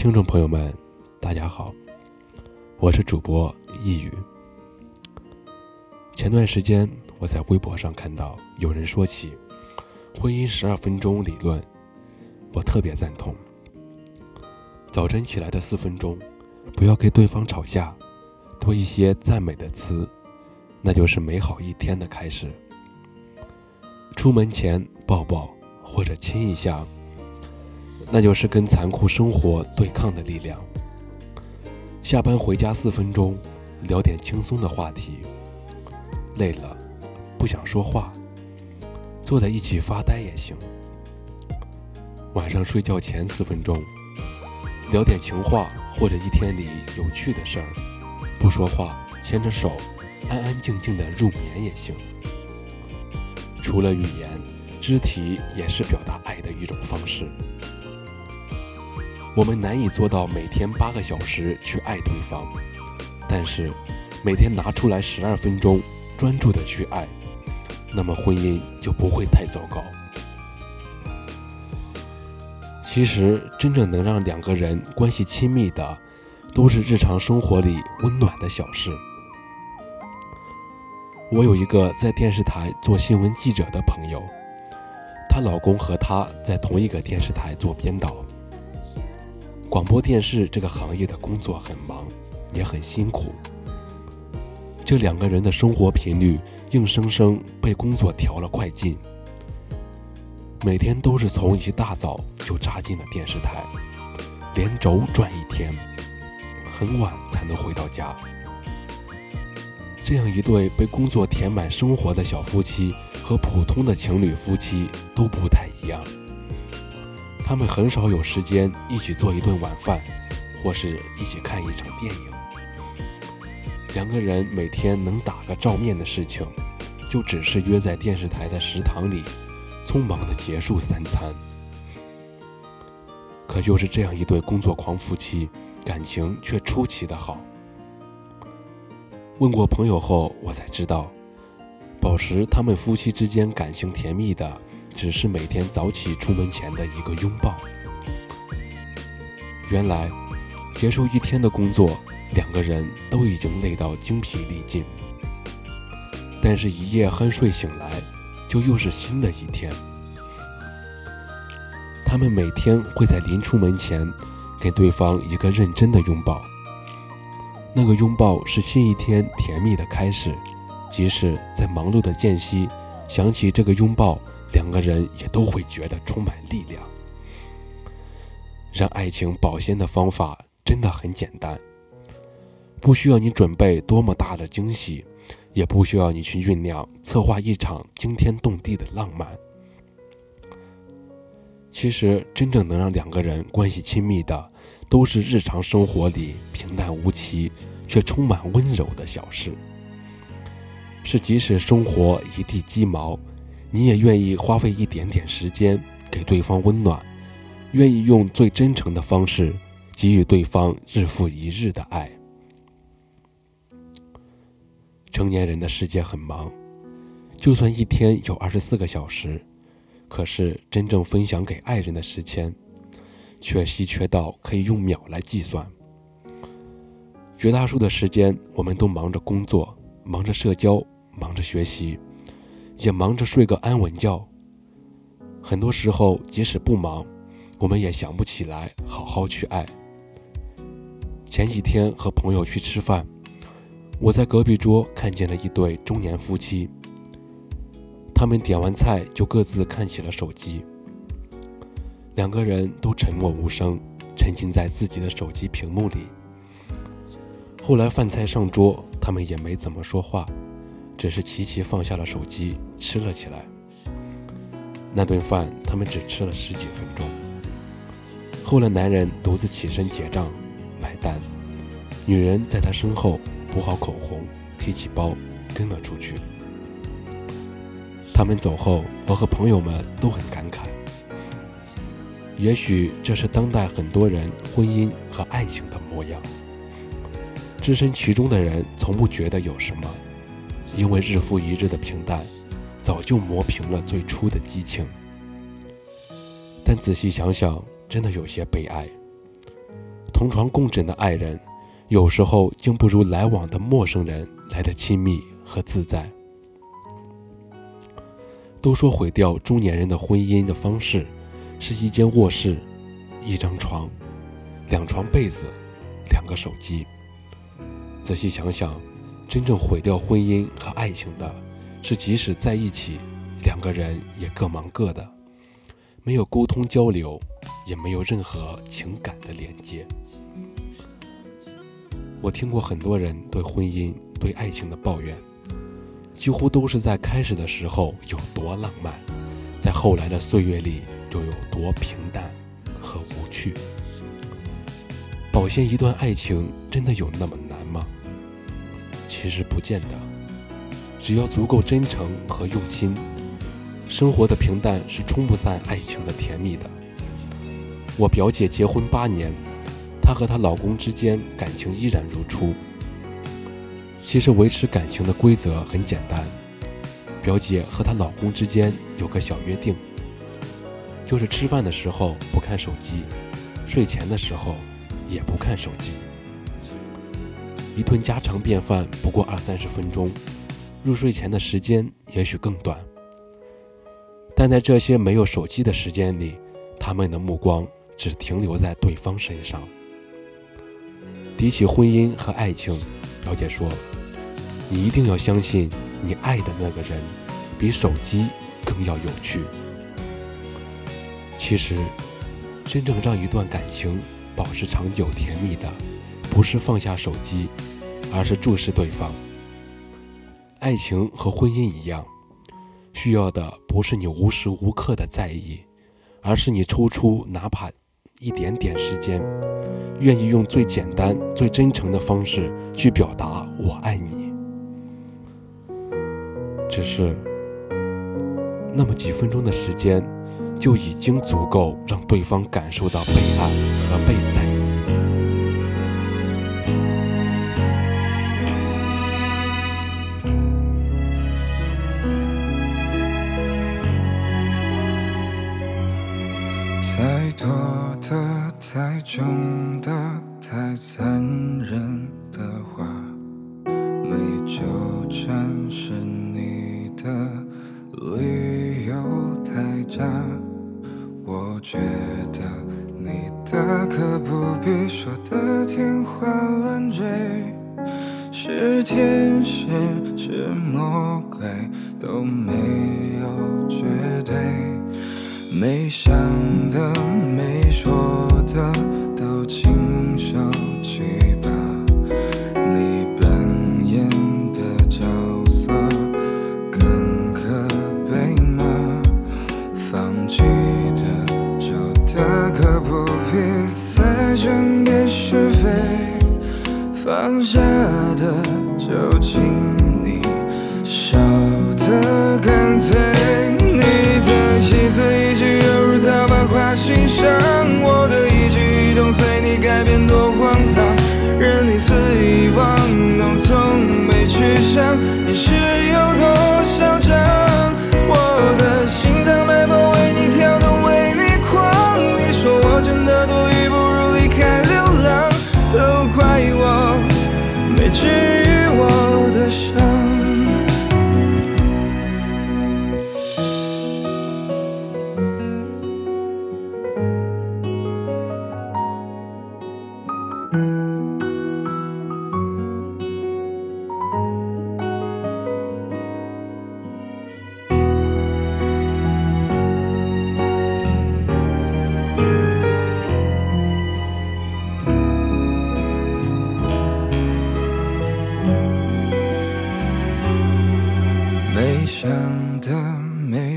听众朋友们，大家好，我是主播易宇。前段时间我在微博上看到有人说起婚姻十二分钟理论，我特别赞同。早晨起来的四分钟，不要跟对方吵架，多一些赞美的词，那就是美好一天的开始。出门前抱抱或者亲一下。那就是跟残酷生活对抗的力量。下班回家四分钟，聊点轻松的话题。累了，不想说话，坐在一起发呆也行。晚上睡觉前四分钟，聊点情话或者一天里有趣的事儿。不说话，牵着手，安安静静的入眠也行。除了语言，肢体也是表达爱的一种方式。我们难以做到每天八个小时去爱对方，但是每天拿出来十二分钟专注的去爱，那么婚姻就不会太糟糕。其实，真正能让两个人关系亲密的，都是日常生活里温暖的小事。我有一个在电视台做新闻记者的朋友，她老公和她在同一个电视台做编导。广播电视这个行业的工作很忙，也很辛苦。这两个人的生活频率硬生生被工作调了快进，每天都是从一大早就扎进了电视台，连轴转一天，很晚才能回到家。这样一对被工作填满生活的小夫妻，和普通的情侣夫妻都不太一样。他们很少有时间一起做一顿晚饭，或是一起看一场电影。两个人每天能打个照面的事情，就只是约在电视台的食堂里，匆忙的结束三餐。可就是这样一对工作狂夫妻，感情却出奇的好。问过朋友后，我才知道，保持他们夫妻之间感情甜蜜的。只是每天早起出门前的一个拥抱。原来，结束一天的工作，两个人都已经累到精疲力尽。但是，一夜酣睡醒来，就又是新的一天。他们每天会在临出门前，给对方一个认真的拥抱。那个拥抱是新一天甜蜜的开始。即使在忙碌的间隙，想起这个拥抱。两个人也都会觉得充满力量。让爱情保鲜的方法真的很简单，不需要你准备多么大的惊喜，也不需要你去酝酿策划一场惊天动地的浪漫。其实，真正能让两个人关系亲密的，都是日常生活里平淡无奇却充满温柔的小事。是即使生活一地鸡毛。你也愿意花费一点点时间给对方温暖，愿意用最真诚的方式给予对方日复一日的爱。成年人的世界很忙，就算一天有二十四个小时，可是真正分享给爱人的时间，却稀缺到可以用秒来计算。绝大多数的时间，我们都忙着工作，忙着社交，忙着学习。也忙着睡个安稳觉。很多时候，即使不忙，我们也想不起来好好去爱。前几天和朋友去吃饭，我在隔壁桌看见了一对中年夫妻。他们点完菜就各自看起了手机，两个人都沉默无声，沉浸在自己的手机屏幕里。后来饭菜上桌，他们也没怎么说话。只是齐齐放下了手机，吃了起来。那顿饭他们只吃了十几分钟。后来男人独自起身结账、买单，女人在他身后补好口红，提起包跟了出去。他们走后，我和朋友们都很感慨。也许这是当代很多人婚姻和爱情的模样。置身其中的人从不觉得有什么。因为日复一日的平淡，早就磨平了最初的激情。但仔细想想，真的有些悲哀。同床共枕的爱人，有时候竟不如来往的陌生人来的亲密和自在。都说毁掉中年人的婚姻的方式，是一间卧室，一张床，两床被子，两个手机。仔细想想，真正毁掉婚姻和爱情的，是即使在一起，两个人也各忙各的，没有沟通交流，也没有任何情感的连接。我听过很多人对婚姻、对爱情的抱怨。几乎都是在开始的时候有多浪漫，在后来的岁月里就有多平淡和无趣。保鲜一段爱情真的有那么难吗？其实不见得，只要足够真诚和用心，生活的平淡是冲不散爱情的甜蜜的。我表姐结婚八年，她和她老公之间感情依然如初。其实维持感情的规则很简单，表姐和她老公之间有个小约定，就是吃饭的时候不看手机，睡前的时候也不看手机。一顿家常便饭不过二三十分钟，入睡前的时间也许更短，但在这些没有手机的时间里，他们的目光只停留在对方身上。提起婚姻和爱情，表姐说。你一定要相信，你爱的那个人比手机更要有趣。其实，真正让一段感情保持长久甜蜜的，不是放下手机，而是注视对方。爱情和婚姻一样，需要的不是你无时无刻的在意，而是你抽出哪怕一点点时间，愿意用最简单、最真诚的方式去表达“我爱你”。只是那么几分钟的时间，就已经足够让对方感受到被爱和被在可不必说的天花乱坠，是天使是魔鬼都没情。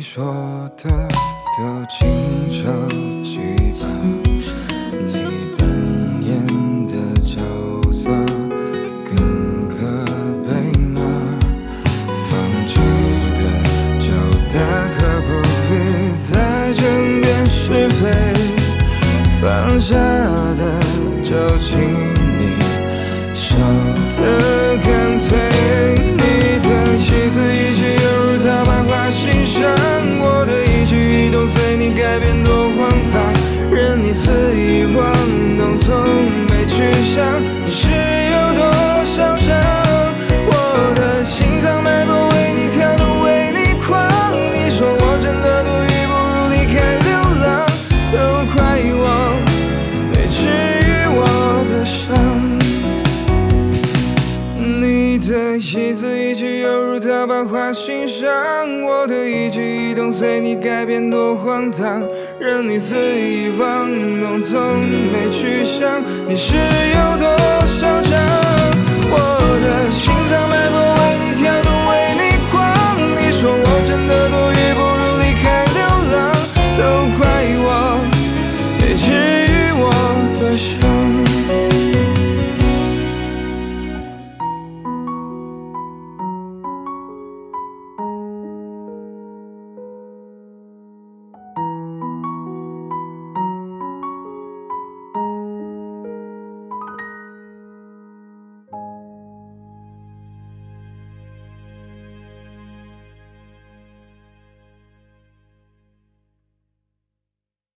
没说的都亲手记吧，你扮演的角色更可悲吗？放弃的就大可不必再争辩是非，放下的就请你收得干随你改变多荒唐，任你肆意妄弄，从没去想你是有多